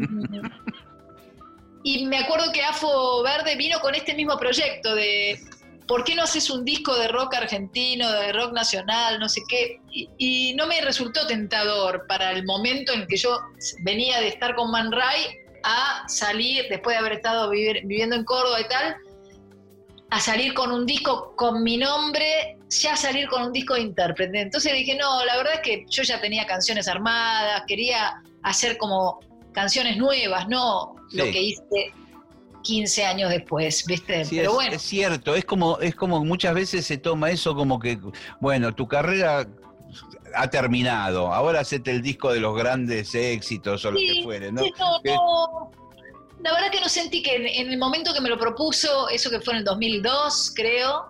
*laughs* y me acuerdo que Afo Verde vino con este mismo proyecto de ¿por qué no haces un disco de rock argentino, de rock nacional, no sé qué? Y, y no me resultó tentador para el momento en que yo venía de estar con Man Ray a salir, después de haber estado vivir- viviendo en Córdoba y tal, a salir con un disco con mi nombre, ya salir con un disco de intérprete. Entonces dije, no, la verdad es que yo ya tenía canciones armadas, quería hacer como canciones nuevas, no lo que hice 15 años después, ¿viste? Sí, Pero es, bueno, es cierto, es como, es como muchas veces se toma eso como que, bueno, tu carrera ha terminado, ahora hacete el disco de los grandes éxitos o lo que fuere, ¿no? no. La verdad que no sentí que en, en el momento que me lo propuso, eso que fue en el 2002, creo,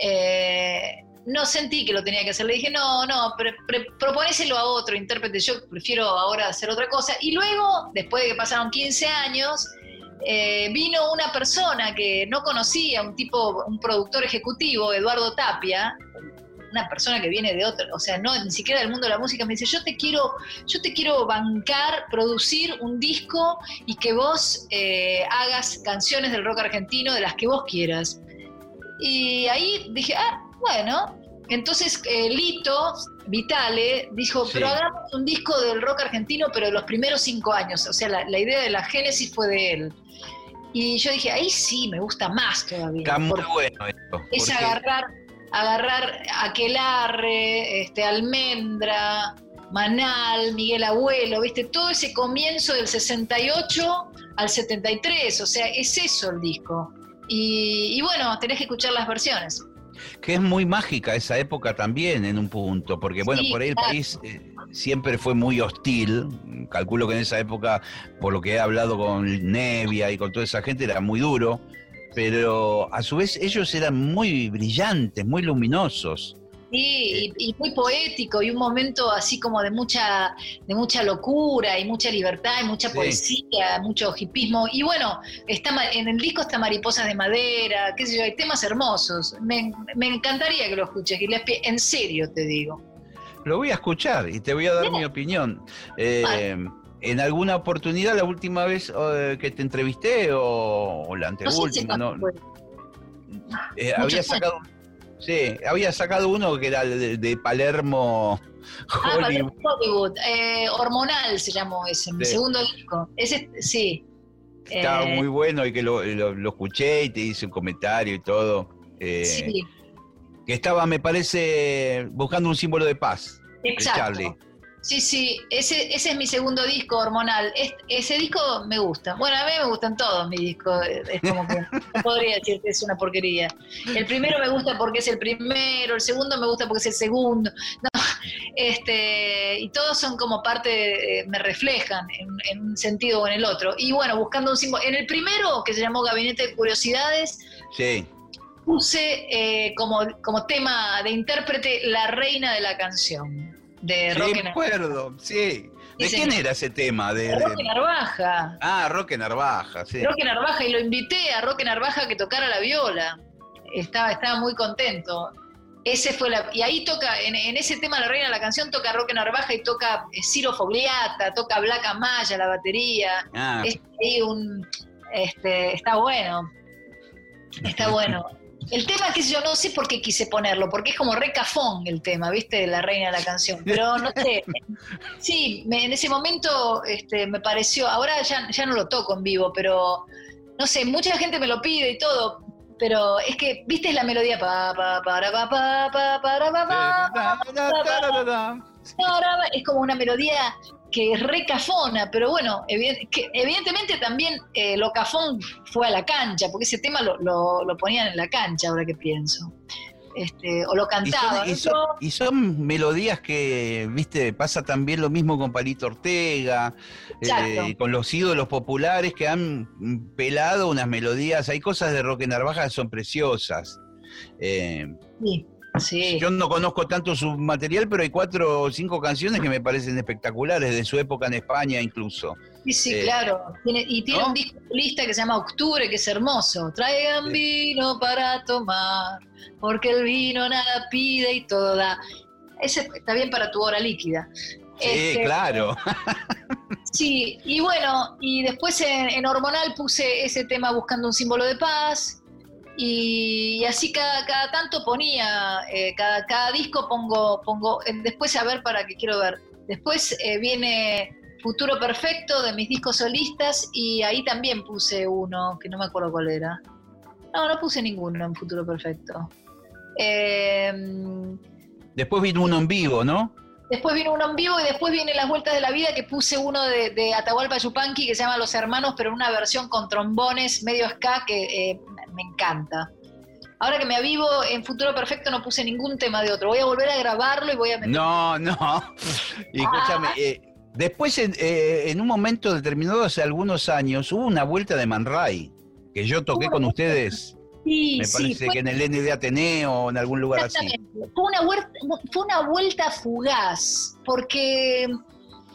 eh, no sentí que lo tenía que hacer. Le dije, no, no, pre- pre- proponéselo a otro intérprete, yo prefiero ahora hacer otra cosa. Y luego, después de que pasaron 15 años, eh, vino una persona que no conocía, un tipo, un productor ejecutivo, Eduardo Tapia, una persona que viene de otro, o sea, no ni siquiera del mundo de la música, me dice, yo te quiero, yo te quiero bancar, producir un disco y que vos eh, hagas canciones del rock argentino de las que vos quieras. Y ahí dije, ah, bueno. Entonces eh, Lito Vitale dijo, Sí. pero hagamos un disco del rock argentino, pero de los primeros cinco años. O sea, la, la idea de la génesis fue de él. Y yo dije, ahí sí, me gusta más todavía. Está muy bueno esto. es agarrar, agarrar Aquelarre, este, Almendra, Manal, Miguel Abuelo, ¿viste? Todo ese comienzo del 68 al 73, o sea, es eso el disco. Y, y bueno, tenés que escuchar las versiones. que es muy mágica esa época también en un punto, porque bueno, Sí, por ahí el claro. país eh, siempre fue muy hostil, calculo que en esa época, por lo que he hablado con Nevia y con toda esa gente, era muy duro, pero a su vez ellos eran muy brillantes, muy luminosos. Sí, y, y muy poético, y un momento así como de mucha, de mucha locura y mucha libertad y mucha Sí. poesía, mucho hipismo. Y bueno, está en el disco está Mariposas de Madera, qué sé yo, hay temas hermosos. Me, me encantaría que lo escuches, Gillespie, en serio te digo. Lo voy a escuchar y te voy a dar mi opinión. Eh, Vale. En alguna oportunidad, la última vez eh, que te entrevisté o, o la No sé si anteúltima, no. Eh, había sacado, sí, había sacado uno que era de, de Palermo, Ah, *laughs* Hollywood. Hollywood. Eh, Hormonal se llamó ese, mi segundo disco. Ese, sí. Estaba muy bueno y que lo, lo- lo escuché y te hice un comentario y todo. sí, Que estaba, me parece, buscando un símbolo de paz. exacto. Charlie. Sí, sí, ese, ese es mi segundo disco hormonal. Es- ese disco me gusta. Bueno, a mí me gustan todos mis discos. Es como que *laughs* no podría decir que es una porquería. El primero me gusta porque es el primero, el segundo me gusta porque es el segundo. *laughs* No, este, y todos son como parte, de- me reflejan en, en un sentido o en el otro. Y bueno, buscando un símbolo. En el primero, que se llamó Gabinete de Curiosidades, Sí, puse eh, como, como tema de intérprete La Reina de la Canción, de Sí, acuerdo, sí. ¿De quién era ese tema? De, de- Roque Narvaja. Ah, Roque Narvaja, sí. Roque Narvaja, y lo invité a Roque Narvaja que tocara la viola. Estaba, estaba muy contento. Ese fue la, y ahí toca, en, en ese tema La Reina de la Canción toca Roque Narvaja y toca eh, Ciro Fogliata, toca Black Amaya, la batería. Ah, Es ahí un, este, está bueno. Está bueno. *laughs* El tema que yo no sé por qué quise ponerlo, porque es como re cafón el tema, ¿viste? De la reina de la canción. Pero no sé. Sí, me- en ese momento este, me pareció, ahora ya, ya no lo toco en vivo, pero no sé, mucha gente me lo pide y todo. Pero es que, ¿viste la melodía? Pa, pa, para, pa, pa, pa, para, pa, pa, pa, pa, pa, pa. Es como una melodía que es re cafona, pero bueno, que evidentemente también eh, lo cafón fue a la cancha, porque ese tema lo, lo- lo ponían en la cancha, ahora que pienso. Este, o lo Y cantaban. y son- y son melodías que, viste, pasa también lo mismo con Palito Ortega, eh, con los ídolos populares que han pelado unas melodías. Hay cosas de Roque Narvaja que son preciosas. Eh, Sí, sí. Yo no conozco tanto su material, pero hay cuatro o cinco canciones que me parecen espectaculares, de su época en España incluso. Sí, sí, Eh, claro. Tiene- y tiene ¿no? un disco lista que se llama Octubre, que es hermoso. Traigan Sí. vino para tomar, porque el vino nada pide y todo da. Ese está bien para tu hora líquida. Sí, Este, claro. *laughs* Sí, y bueno, y después en, en Hormonal puse ese tema buscando un símbolo de paz. Y, así cada, cada tanto ponía, eh, cada, cada disco pongo, pongo, después a ver para que quiero ver. Después eh, viene Futuro Perfecto de mis discos solistas y ahí también puse uno, que no me acuerdo cuál era. No, no puse ninguno en Futuro Perfecto. Eh, Después vino uno en vivo, ¿no? Después vino uno en vivo y después viene Las Vueltas de la Vida que puse uno de, de Atahualpa Yupanqui que se llama Los Hermanos, pero en una versión con trombones medio ska que eh, me encanta. Ahora que me avivo, en Futuro Perfecto no puse ningún tema de otro. Voy a volver a grabarlo y voy a meter... No, no. *laughs* Y escúchame, Ah. eh, después en, eh, en un momento determinado, hace algunos años, hubo una vuelta de Man Ray, que yo toqué con ustedes, Sí, me sí, parece fue- que en el N de Ateneo o en algún lugar así. Fue una, vuelta, fue una vuelta fugaz, porque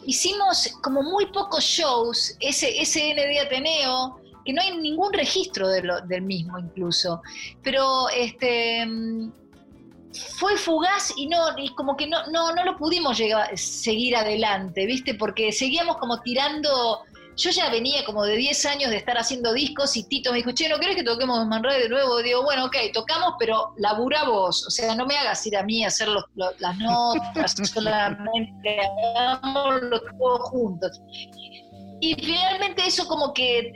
hicimos como muy pocos shows, ese, ese ND Ateneo, que no hay ningún registro de lo- del mismo incluso, pero este fue fugaz y no y como que no, no, no lo pudimos llegar, seguir adelante, ¿viste? Porque seguíamos como tirando... Yo ya venía como de 10 años de estar haciendo discos y Tito me dijo, che, ¿no querés que toquemos Man Ray de nuevo? Digo, bueno, ok, tocamos, pero labura vos. O sea, no me hagas ir a mí a hacer los- los- las notas *laughs* solamente, hagámoslo todos juntos. Y finalmente eso como que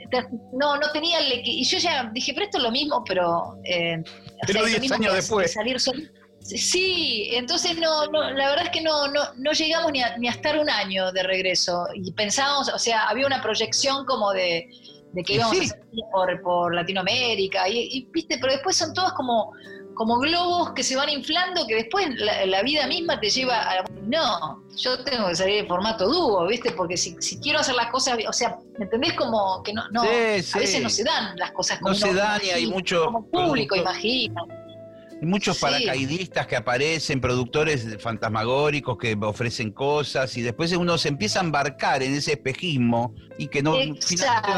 no, no tenía el Y yo ya dije, pero esto es lo mismo, pero... eh, o Pero sea, 10 lo mismo años después. Salir sol- Sí, entonces no, no, la verdad es que no, no, no llegamos ni a, ni a estar un año de regreso. Y pensábamos, o sea, había una proyección como de, de que íbamos sí. a salir por, por Latinoamérica. Y, y, viste, pero después son todos como, como globos que se van inflando, que después la, la vida misma te lleva a... No, yo tengo que salir en formato dúo, ¿viste? Porque si, si quiero hacer las cosas, o sea, ¿me entendés? Como que no, no Sí, sí. a veces no se dan las cosas como No se uno dan y hay imagina, mucho como público imagina. Muchos Sí. paracaidistas que aparecen, productores fantasmagóricos que ofrecen cosas y después uno se empieza a embarcar en ese espejismo y que no. Exacto.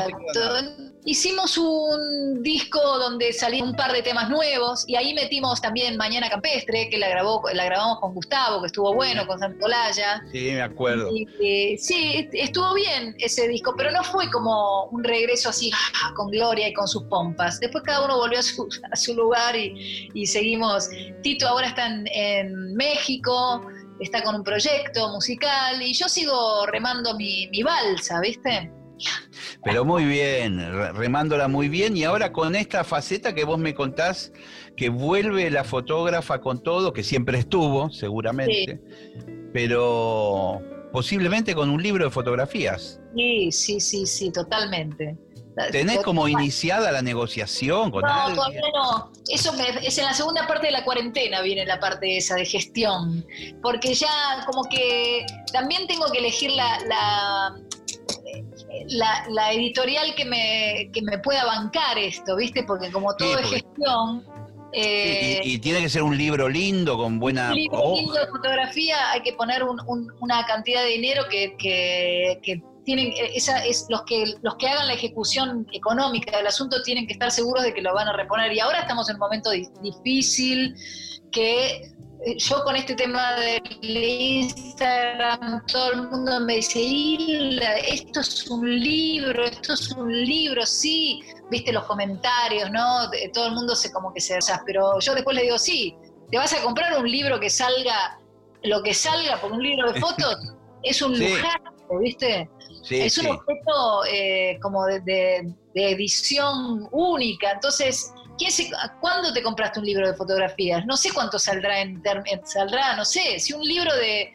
Hicimos un disco donde salían un par de temas nuevos y ahí metimos también Mañana Campestre, que la grabó, la grabamos con Gustavo, que estuvo bueno, con Santolaya. Sí, me acuerdo. Y, eh, sí, estuvo bien ese disco, pero no fue como un regreso así ah, con gloria y con sus pompas. Después cada uno volvió a su, a su lugar y, y seguimos. Tito ahora está en, en México, está con un proyecto musical y yo sigo remando mi, mi balsa, ¿viste? Pero muy bien, re- remándola muy bien. Y ahora con esta faceta que vos me contás, que vuelve la fotógrafa con todo, que siempre estuvo, seguramente, pero posiblemente con un libro de fotografías. Sí, sí, sí, sí, totalmente. ¿Tenés como iniciada la negociación con No, alguien? todavía no. Eso me- es en la segunda parte de la cuarentena viene la parte esa de gestión. Porque ya como que también tengo que elegir la, la, la- la editorial que me, que me pueda bancar esto, ¿viste? Porque como todo Sí, es gestión, Eh, y, y tiene que ser un libro lindo, con buena un libro hoja. lindo de fotografía hay que poner un- un- una cantidad de dinero que, que- que tienen eh, esa es los que los que hagan la ejecución económica del asunto tienen que estar seguros de que lo van a reponer y ahora estamos en un momento di- difícil que yo con este tema del Instagram todo el mundo me dice esto es un libro esto es un libro sí viste los comentarios no todo el mundo se como que se pero yo después le digo sí te vas a comprar un libro que salga lo que salga por un libro de *laughs* fotos es un Sí. viste Sí, es un sí. objeto eh, como de, de- de edición única. Entonces, ¿quién se- ¿cuándo te compraste un libro de fotografías? No sé cuánto saldrá en, saldrá, no sé, si un libro de,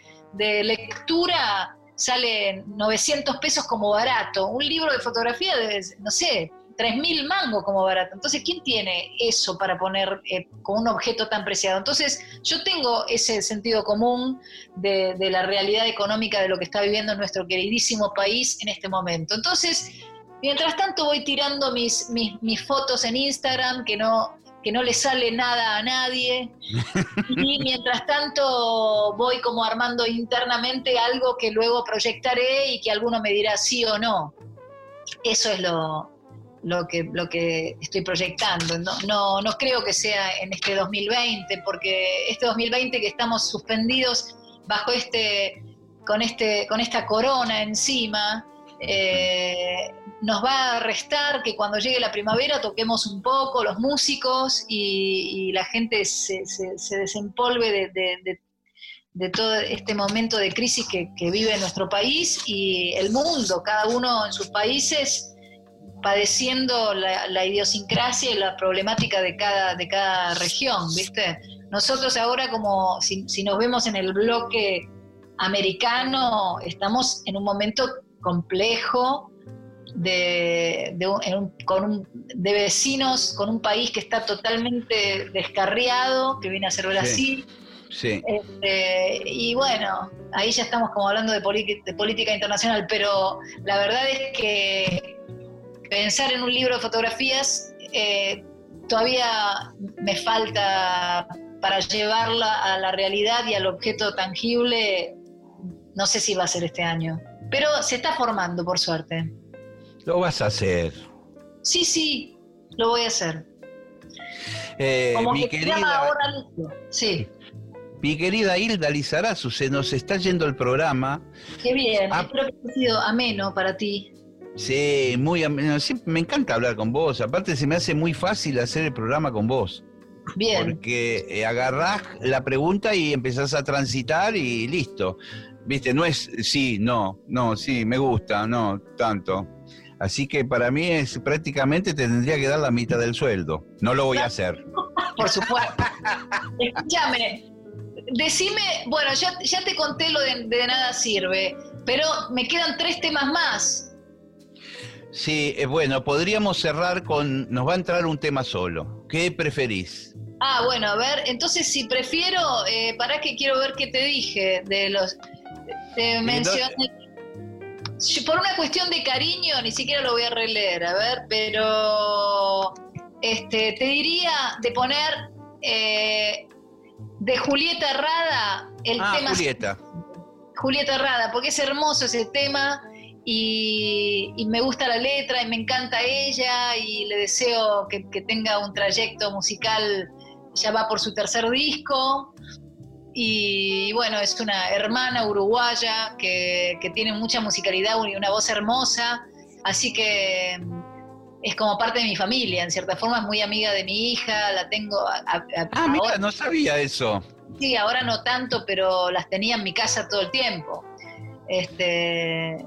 lectura sale 900 pesos como barato, un libro de fotografía de, no sé, 3.000 mangos como barato. Entonces, ¿quién tiene eso para poner eh, con un objeto tan preciado? Entonces, yo tengo ese sentido común de la realidad económica de lo que está viviendo nuestro queridísimo país en este momento. Entonces, mientras tanto voy tirando mis, mis, mis fotos en Instagram, que no, que no le sale nada a nadie, y *laughs* mientras tanto voy como armando internamente algo que luego proyectaré y que alguno me dirá sí o no. Eso es lo, lo que, lo que estoy proyectando. No, no, no creo que sea en este 2020, porque este 2020 que estamos suspendidos bajo este, con, este, con esta corona encima, eh, nos va a restar que cuando llegue la primavera toquemos un poco los músicos y, la gente se, se- se desempolve de, de- de- todo este momento de crisis que, que vive nuestro país y el mundo, cada uno en sus países padeciendo la, la idiosincrasia y la problemática de cada, de cada región, ¿viste? Nosotros ahora como si, si nos vemos en el bloque americano, estamos en un momento complejo de, de un- en un- con un- de vecinos con un país que está totalmente descarriado, que viene a ser Brasil. Sí. Este, y bueno, ahí ya estamos como hablando de, de política internacional, pero la verdad es que pensar en un libro de fotografías eh, todavía me falta para llevarla a la realidad y al objeto tangible. No sé si va a ser este año, pero se está formando, por suerte. Lo vas a hacer. Sí, sí, lo voy a hacer. Eh, Como mi, que querida, ahora. Sí, mi querida Hilda Lizarazu, se nos está yendo el programa. qué bien. Ah. Espero que haya sido ameno para ti. Sí, muy ameno. Siempre me encanta hablar con vos. Aparte se me hace muy fácil hacer el programa con vos. Bien. Porque eh, agarrás la pregunta y empezás a transitar y listo. Viste, no es sí, no, no, sí, me gusta, no, tanto. Así que para mí es prácticamente te tendría que dar la mitad del sueldo. No lo voy a hacer. Por supuesto. Escúchame, decime, bueno, ya, ya te conté lo de, de nada sirve, pero me quedan tres temas más. Sí, eh, bueno, podríamos cerrar con. Nos va a entrar un tema solo. ¿Qué preferís? Ah, bueno, a ver, entonces si prefiero, eh, para que quiero ver qué te dije de los... Te mencioné... Por una cuestión de cariño, ni siquiera lo voy a releer, a ver, pero este, te diría de poner eh, de Julieta Rada el ah, tema Julieta. Julieta Rada, porque es hermoso ese tema y, y me gusta la letra y me encanta ella y le deseo que, que tenga un trayecto musical, ya va por su tercer disco. Y bueno, es una hermana uruguaya que, que tiene mucha musicalidad y una voz hermosa, así que mm, es como parte de mi familia, en cierta forma es muy amiga de mi hija, la tengo... a- a- a- Ah, mira, no sabía eso. Sí, ahora no tanto, pero las tenía en mi casa todo el tiempo. Este,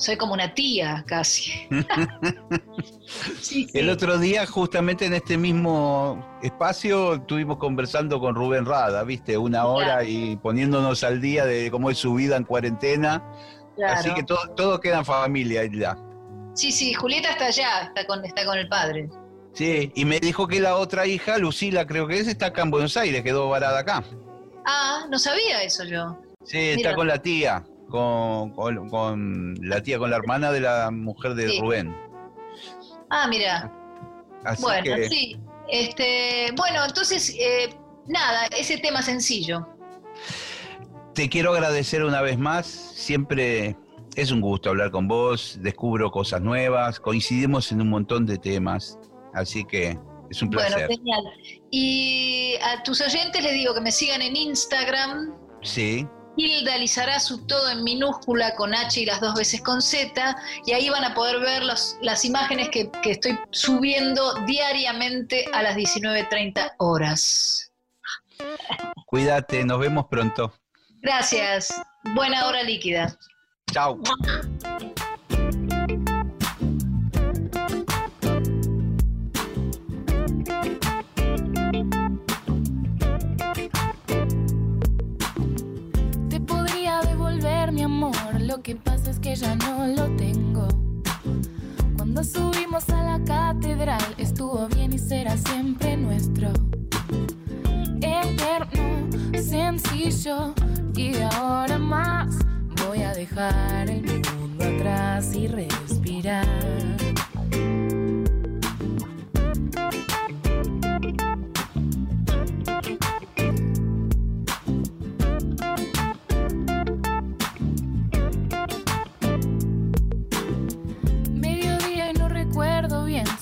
soy como una tía casi. Sí, *laughs* sí. El otro día, justamente en este mismo espacio, estuvimos conversando con Rubén Rada, ¿viste? Una hora y poniéndonos al día de cómo es su vida en cuarentena. Claro. Así que todo, todo queda en familia ya. Sí, sí, Julieta está allá, está con, está con el padre. Sí, y me dijo que la otra hija, Lucila, creo que es, está acá en Buenos Aires, quedó varada acá. Ah, no sabía eso yo. Sí, está con la tía, con, con- con la tía, con la hermana de la mujer de Sí. Rubén. Ah, mira. Así Bueno, que, sí. Este, bueno, entonces, eh, nada, ese tema sencillo. Te quiero agradecer una vez más. Siempre es un gusto hablar con vos. Descubro cosas nuevas. Coincidimos en un montón de temas. Así que es un placer. Bueno, genial. Y a tus oyentes les digo que me sigan en Instagram, Sí. Hilda Lizarazu, todo en minúscula con H y las dos veces con Z, y ahí van a poder ver los- las imágenes que, que estoy subiendo diariamente a las 19.30 horas. Cuídate, nos vemos pronto. Gracias. Buena hora líquida. Chao. Lo que pasa es que ya no lo tengo. Cuando subimos a la catedral estuvo bien y será siempre nuestro. Eterno, sencillo y ahora más voy a dejar el mundo atrás y respirar.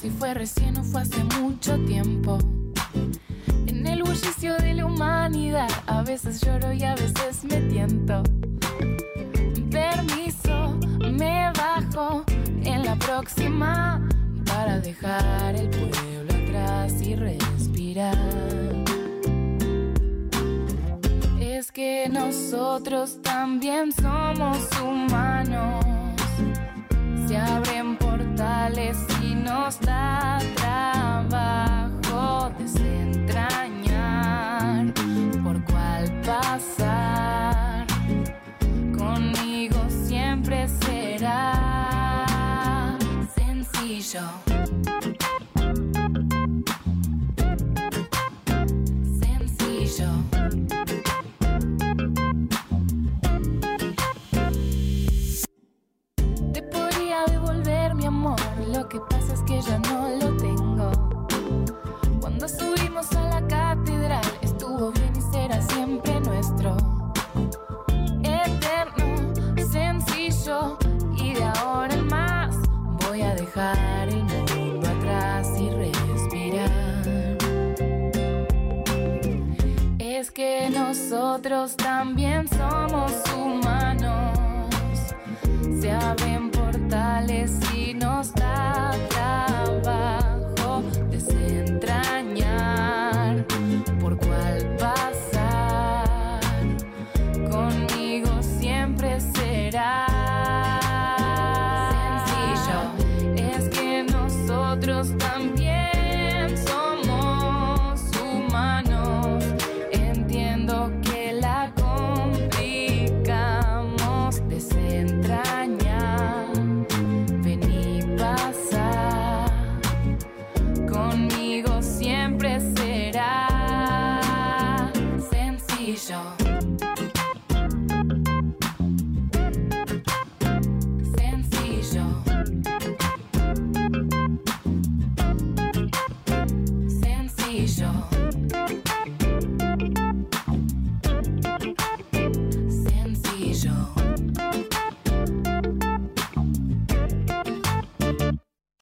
Si fue recién o fue hace mucho tiempo. En el bullicio de la humanidad, a veces lloro y a veces me tiento. Permiso, me bajo en la próxima para dejar el pueblo atrás y respirar. Es que nosotros también somos humanos. Se abren portales y nos da trabajo desentrañar por cuál pasar.